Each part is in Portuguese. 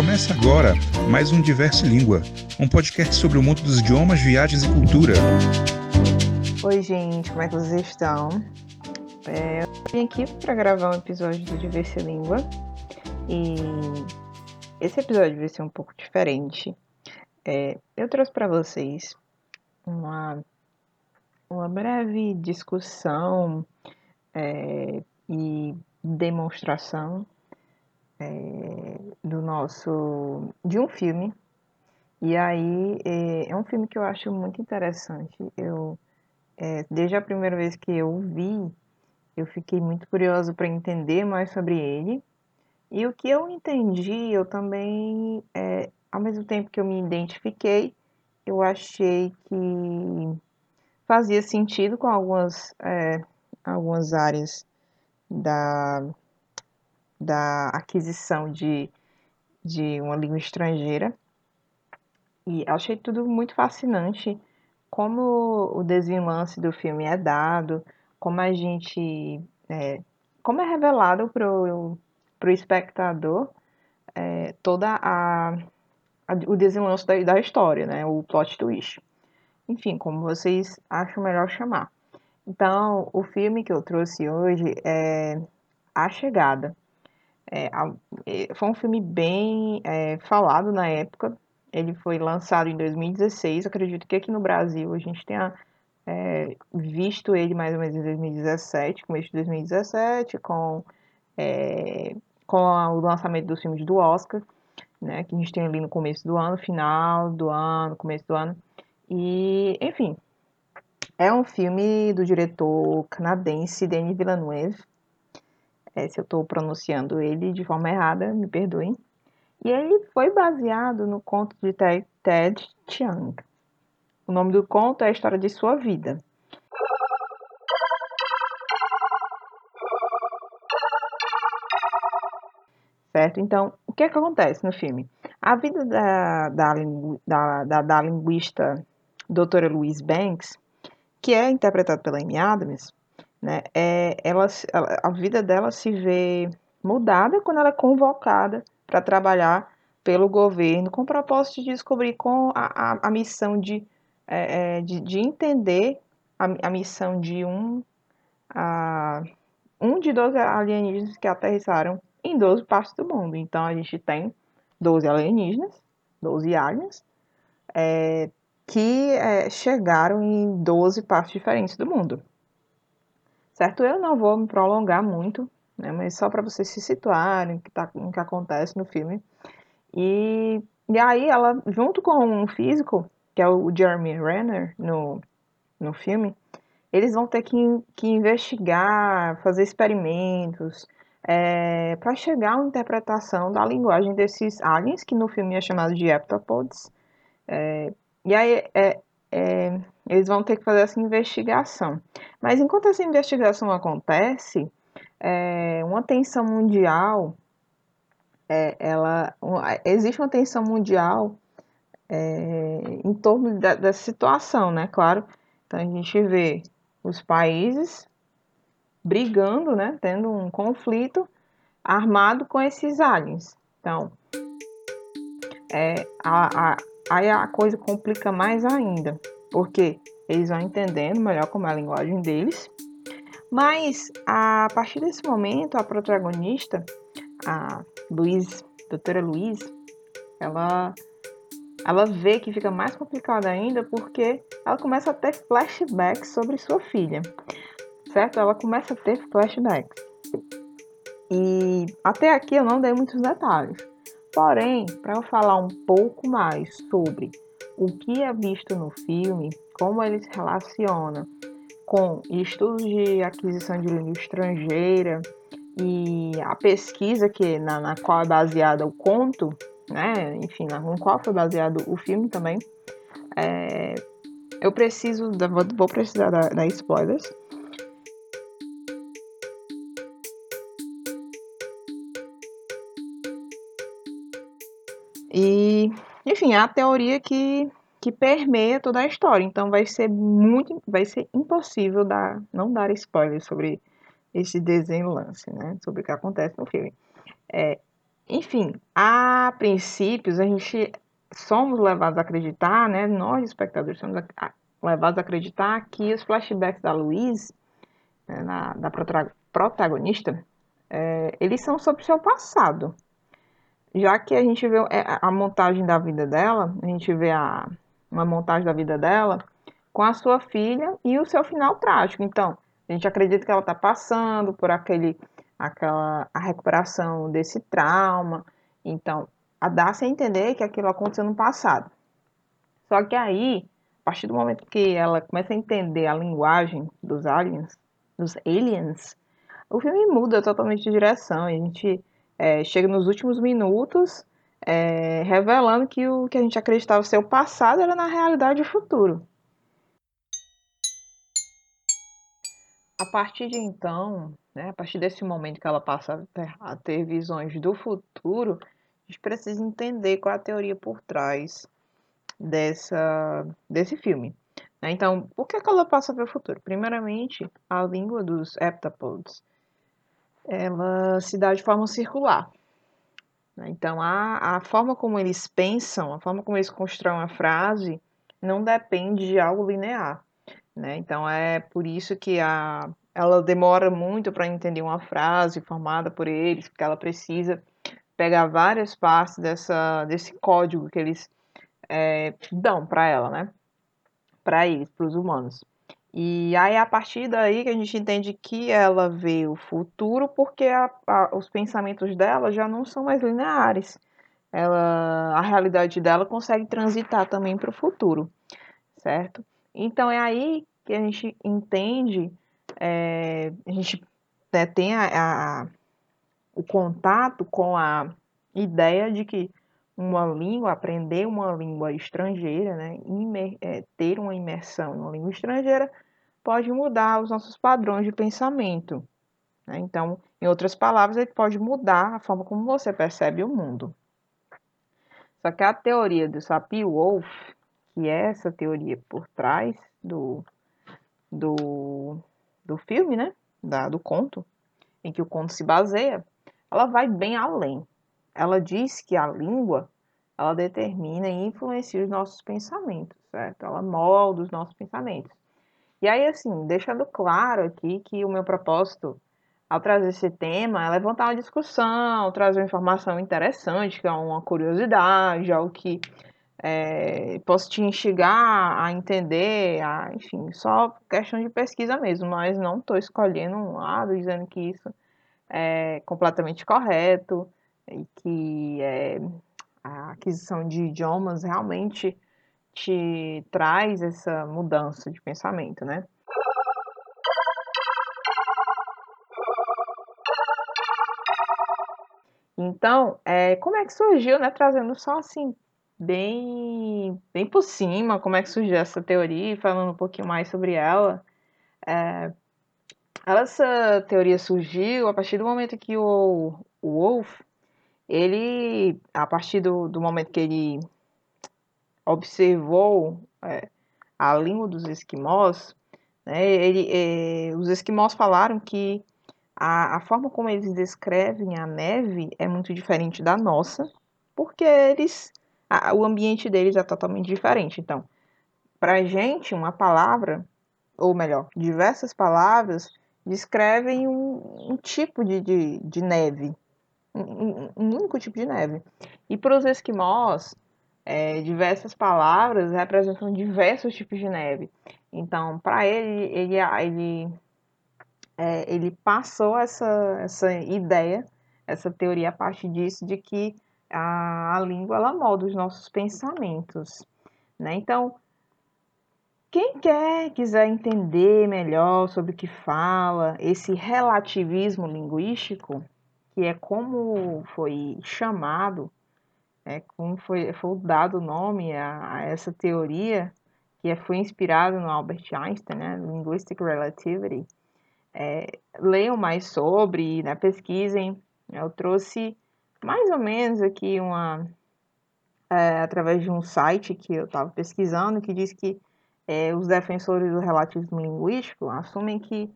Começa agora mais um Diverso Língua, um podcast sobre o mundo dos idiomas, viagens e cultura. Oi, gente, como é que vocês estão? É, eu vim aqui para gravar um episódio do Diverso Língua e esse episódio vai ser um pouco diferente. É, eu trouxe para vocês uma, uma breve discussão é, e demonstração é, do nosso de um filme. E aí é, é, um filme que eu acho muito interessante. Eu é, desde a primeira vez que eu vi eu fiquei muito curioso para entender mais sobre ele. E o que eu entendi eu também é, ao mesmo tempo que eu me identifiquei eu achei que fazia sentido com algumas é, algumas áreas da, da aquisição de, de uma língua estrangeira. E achei tudo muito fascinante, como o desenlace do filme é dado, como a gente. É, como é revelado para o espectador é, toda a, a, o desenlace da, da história, né, o plot twist. Enfim, como vocês acham melhor chamar. Então, o filme que eu trouxe hoje é A Chegada. É, é, foi um filme bem é, falado na época. Ele foi lançado em 2016. Acredito que aqui no Brasil a gente tenha é, visto ele mais ou menos em 2017, começo de 2017, com, é, com o lançamento dos filmes do Oscar, né, que a gente tem ali no começo do ano, final do ano, começo do ano. E, enfim, é um filme do diretor canadense Denis Villeneuve. É, se eu estou pronunciando ele de forma errada, me perdoem. E ele foi baseado no conto de Ted Chiang. O nome do conto é a história de sua vida. Certo? Então, o que, é que acontece no filme? A vida da, da, da, da, da linguista doutora Louise Banks que é interpretado pela Amy Adams, né, é, ela, a vida dela se vê mudada quando ela é convocada para trabalhar pelo governo com o propósito de descobrir com a, a, a missão de, é, é de, de, entender a, a, missão de um, a, um de 12 alienígenas que aterrissaram em 12 partes do mundo. Então a gente tem 12 alienígenas, 12 aliens, é, que é, chegaram em 12 partes diferentes do mundo. Certo? Eu não vou me prolongar muito, né, mas só para vocês se situarem o que, tá, que acontece no filme. E, e aí ela, junto com um físico, que é o Jeremy Renner no, no filme, eles vão ter que, que investigar, fazer experimentos, é, para chegar a uma interpretação da linguagem desses aliens, que no filme é chamado de heptapods, é, e aí é, é, eles vão ter que fazer essa investigação. Mas enquanto essa investigação acontece, é, uma tensão mundial, é, ela, existe uma tensão mundial é, em torno da, dessa situação, né? Claro. Então a gente vê os países brigando, né? Tendo um conflito armado com esses aliens. Então, é, a, a, aí a coisa complica mais ainda, porque eles vão entendendo melhor como é a linguagem deles. Mas a partir desse momento, a protagonista, a Luiz, doutora Luiz, ela ela vê que fica mais complicado ainda porque ela começa a ter flashbacks sobre sua filha, certo? Ela começa a ter flashbacks. E até aqui eu não dei muitos detalhes, Porém, para eu falar um pouco mais sobre o que é visto no filme, como ele se relaciona com estudos de aquisição de língua estrangeira e a pesquisa que na, na qual é baseada o conto, né? Enfim, na qual foi baseado o filme também. É, eu preciso, vou precisar dar, dar spoilers. E, enfim, é a teoria que, que permeia toda a história. Então vai ser muito, vai ser impossível dar, não dar spoiler sobre esse desenlace, né? Sobre o que acontece no filme. É, enfim, a princípios a gente somos levados a acreditar, né? Nós espectadores somos levados a acreditar que os flashbacks da Louise, né, da protagonista, é, eles são sobre o seu passado. Já que a gente vê é, a montagem da vida dela, a gente vê a, uma montagem da vida dela com a sua filha e o seu final trágico. Então, a gente acredita que ela está passando por aquele, aquela a recuperação desse trauma. Então, a dar-se a entender que aquilo aconteceu no passado. Só que aí, a partir do momento que ela começa a entender a linguagem dos aliens, dos aliens, o filme muda totalmente de direção. A gente é, chega nos últimos minutos é, revelando que o que a gente acreditava ser o passado era na realidade o futuro. A partir de então, né, a partir desse momento que ela passa a ter, a ter visões do futuro, a gente precisa entender qual é a teoria por trás dessa, desse filme. Né? Então, por que, que ela passa a ver o futuro? Primeiramente, a língua dos heptapods ela se dá de forma circular. Né? Então, a, a forma como eles pensam, a forma como eles constroem a frase, não depende de algo linear. Né? Então, é por isso que a, ela demora muito para entender uma frase formada por eles, porque ela precisa pegar várias partes dessa, desse código que eles é, dão para ela, né? Para eles, para os humanos. E aí, a partir daí, que a gente entende que ela vê o futuro, porque a, a, os pensamentos dela já não são mais lineares. Ela, a realidade dela consegue transitar também para o futuro, certo? Então, é aí que a gente entende, é, a gente né, tem a, o contato com a ideia de que uma língua, aprender uma língua estrangeira, né, imer, é, ter uma imersão em uma língua estrangeira, pode mudar os nossos padrões de pensamento. Né? Então, em outras palavras, ele pode mudar a forma como você percebe o mundo. Só que a teoria do Sapir-Whorf, que é essa teoria por trás do, do, do filme, né, da, do conto, em que o conto se baseia, ela vai bem além ela diz que a língua ela determina e influencia os nossos pensamentos, certo? Ela molda os nossos pensamentos. E aí, assim, deixando claro aqui que o meu propósito ao trazer esse tema é levantar uma discussão, trazer uma informação interessante, que é uma curiosidade, algo que é, posso te instigar a entender, a, enfim, só questão de pesquisa mesmo, mas não estou escolhendo um lado dizendo que isso é completamente correto e que é, a aquisição de idiomas realmente te traz essa mudança de pensamento, né? Então, é, como é que surgiu, né? Trazendo só assim, bem, bem por cima, como é que surgiu essa teoria, falando um pouquinho mais sobre ela. É, essa teoria surgiu a partir do momento que o, o Wolff ele, a partir do, do momento que ele observou é, a língua dos esquimós, né, ele, é, os esquimós falaram que a, a, forma como eles descrevem a neve é muito diferente da nossa, porque eles, a, o ambiente deles é totalmente diferente. Então, para a gente, uma palavra, ou melhor, diversas palavras, descrevem um, um tipo de, de, de neve, um, um único tipo de neve. E para os esquimós, é, diversas palavras representam diversos tipos de neve. Então, para ele, ele, ele, é, ele passou essa, essa ideia, essa teoria a partir disso, de que a, a língua ela molda os nossos pensamentos. Né? Então, quem quer, quiser entender melhor sobre o que fala, esse relativismo linguístico, que é como foi chamado, é, como foi, foi dado o nome a, a essa teoria, que é, foi inspirado no Albert Einstein, né, Linguistic Relativity. É, leiam mais sobre, né, pesquisem. Eu trouxe mais ou menos aqui uma. É, através de um site que eu estava pesquisando, que diz que é, os defensores do relativismo linguístico assumem que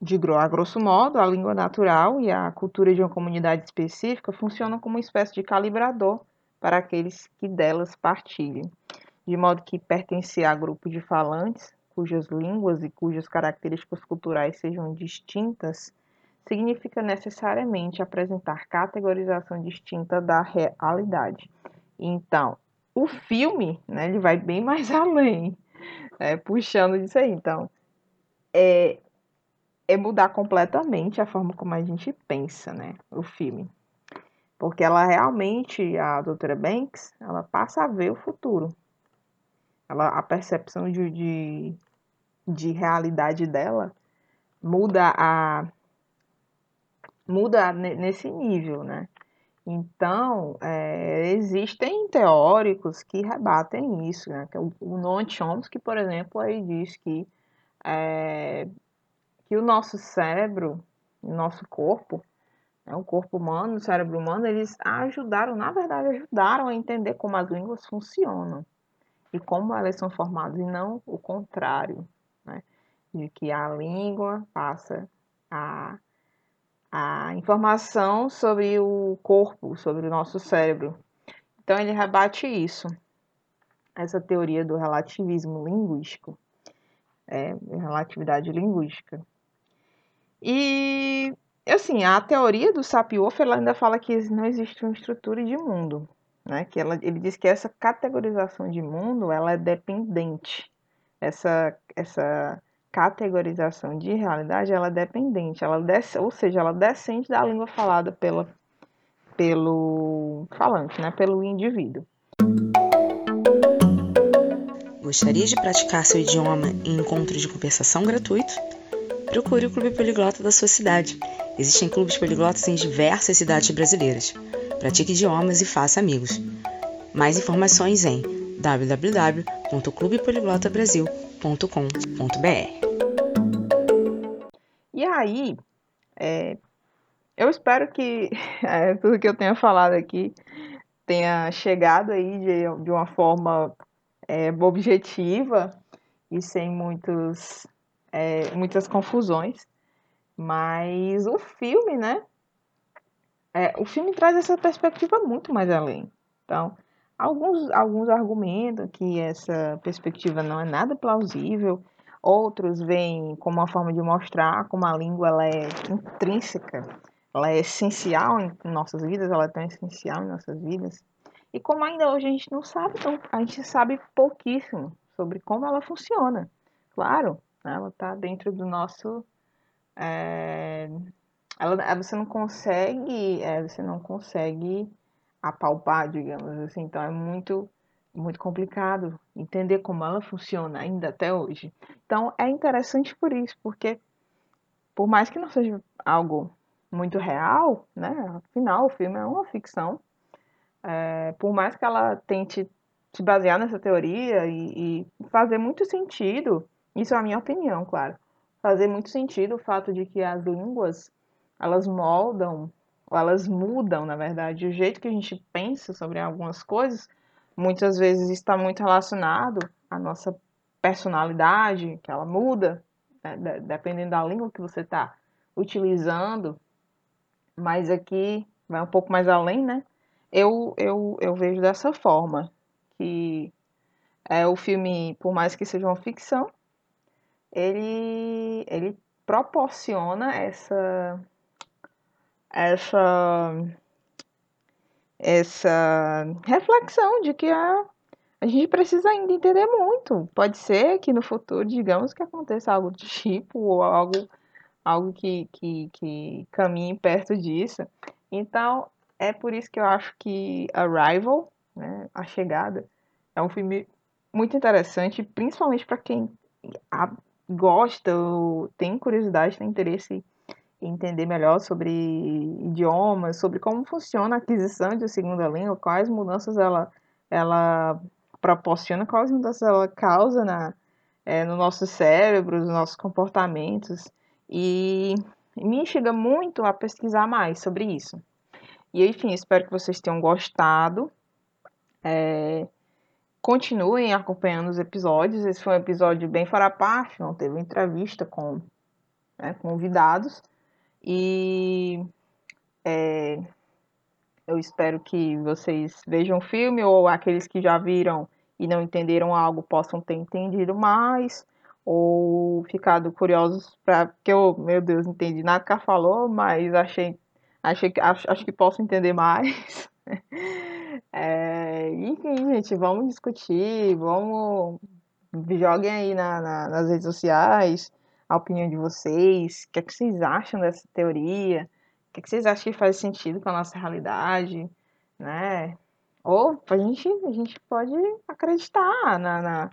de a grosso modo, a língua natural e a cultura de uma comunidade específica funcionam como uma espécie de calibrador para aqueles que delas partilhem, de modo que pertencer a grupo de falantes cujas línguas e cujas características culturais sejam distintas significa necessariamente apresentar categorização distinta da realidade. Então, o filme, né, ele vai bem mais além, é, puxando disso aí. Então, é, é mudar completamente a forma como a gente pensa, né, o filme. Porque ela realmente, a doutora Banks, ela passa a ver o futuro. Ela, a percepção de, de, de realidade dela muda a muda nesse nível, né? Então, é, existem teóricos que rebatem isso, né? É o, o Noam Chomsky, por exemplo, aí diz que, é, que o nosso cérebro, o nosso corpo, né, o corpo humano, o cérebro humano, eles ajudaram, na verdade, ajudaram a entender como as línguas funcionam e como elas são formadas, e não o contrário, né? De que a língua passa a a informação sobre o corpo, sobre o nosso cérebro. Então ele rebate isso, essa teoria do relativismo linguístico, é, relatividade linguística. E assim, a teoria do Sapir-Whorf ainda fala que não existe uma estrutura de mundo, né? Que ela, ele diz que essa categorização de mundo ela é dependente. Essa essa categorização de realidade ela é dependente, ela desce, ou seja, ela descende da língua falada pela, pelo falante, né, pelo indivíduo. Gostaria de praticar seu idioma em encontro de conversação gratuito? Procure o Clube Poliglota da sua cidade. Existem clubes poliglotas em diversas cidades brasileiras. Pratique idiomas e faça amigos. Mais informações em www.clubepoliglotabrasil.com.br e aí, é, eu espero que é, tudo que eu tenha falado aqui tenha chegado aí de, de uma forma é, objetiva e sem muitos, é, muitas confusões. Mas o filme, né? É, o filme traz essa perspectiva muito mais além. Então, alguns, alguns argumentam que essa perspectiva não é nada plausível, Outros veem como uma forma de mostrar como a língua ela é intrínseca, ela é essencial em nossas vidas, ela é tão essencial em nossas vidas. E como ainda hoje a gente não sabe, então a gente sabe pouquíssimo sobre como ela funciona. Claro, ela está dentro do nosso. É, ela, você não consegue, é, você não consegue apalpar, digamos assim. Então é muito muito complicado entender como ela funciona ainda até hoje. Então é interessante por isso, porque por mais que não seja algo muito real, né? Afinal, o filme é uma ficção. É, por mais que ela tente se basear nessa teoria e, e fazer muito sentido, isso é a minha opinião, claro, fazer muito sentido o fato de que as línguas elas moldam ou elas mudam, na verdade, o jeito que a gente pensa sobre algumas coisas muitas vezes está muito relacionado à nossa personalidade, que ela muda, né, dependendo da língua que você está utilizando. Mas aqui vai um pouco mais além, né? Eu, eu, eu vejo dessa forma, que é, o filme, por mais que seja uma ficção, ele, ele proporciona essa, essa essa reflexão de que a, a gente precisa ainda entender muito. Pode ser que no futuro, digamos, que aconteça algo do tipo, ou algo, algo que, que, que caminhe perto disso. Então, é por isso que eu acho que Arrival, né, A Chegada, é um filme muito interessante, principalmente para quem gosta ou tem curiosidade, tem interesse entender melhor sobre idiomas, sobre como funciona a aquisição de segunda língua, quais mudanças ela, ela proporciona, quais mudanças ela causa na, é, no nosso cérebro, nos nossos comportamentos. E me instiga muito a pesquisar mais sobre isso. E enfim, espero que vocês tenham gostado. É, continuem acompanhando os episódios. Esse foi um episódio bem fora parte, não teve entrevista com né, convidados. E é, eu espero que vocês vejam o filme ou aqueles que já viram e não entenderam algo possam ter entendido mais ou ficado curiosos para que eu, meu Deus, entendi nada que ela falou, mas achei, achei acho, acho que posso entender mais. é, enfim, gente, vamos discutir, vamos joguem aí na, na, nas redes sociais a opinião de vocês, o que, é que vocês acham dessa teoria, o que, é que vocês acham que faz sentido com a nossa realidade, né? Ou a gente, a gente pode acreditar na, na,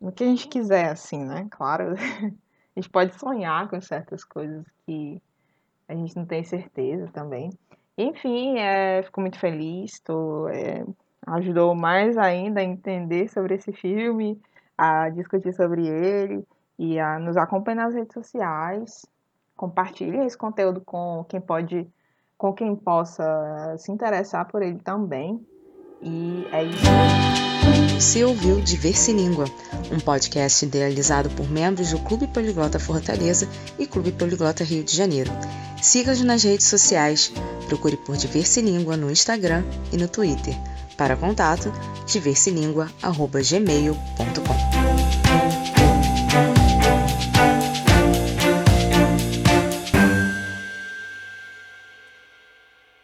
no que a gente quiser, assim, né? Claro, a gente pode sonhar com certas coisas que a gente não tem certeza também. Enfim, é, fico muito feliz, tô, é, ajudou mais ainda a entender sobre esse filme, a discutir sobre ele e a nos acompanhar nas redes sociais. Compartilhe esse conteúdo com quem pode, com quem possa se interessar por ele também. E é isso. Você ouviu Diverse Língua, um podcast idealizado por membros do Clube Poliglota Fortaleza e Clube Poliglota Rio de Janeiro. Siga-nos nas redes sociais, procure por Diverse Língua no Instagram e no Twitter. Para contato, diverselingua.gmail.com.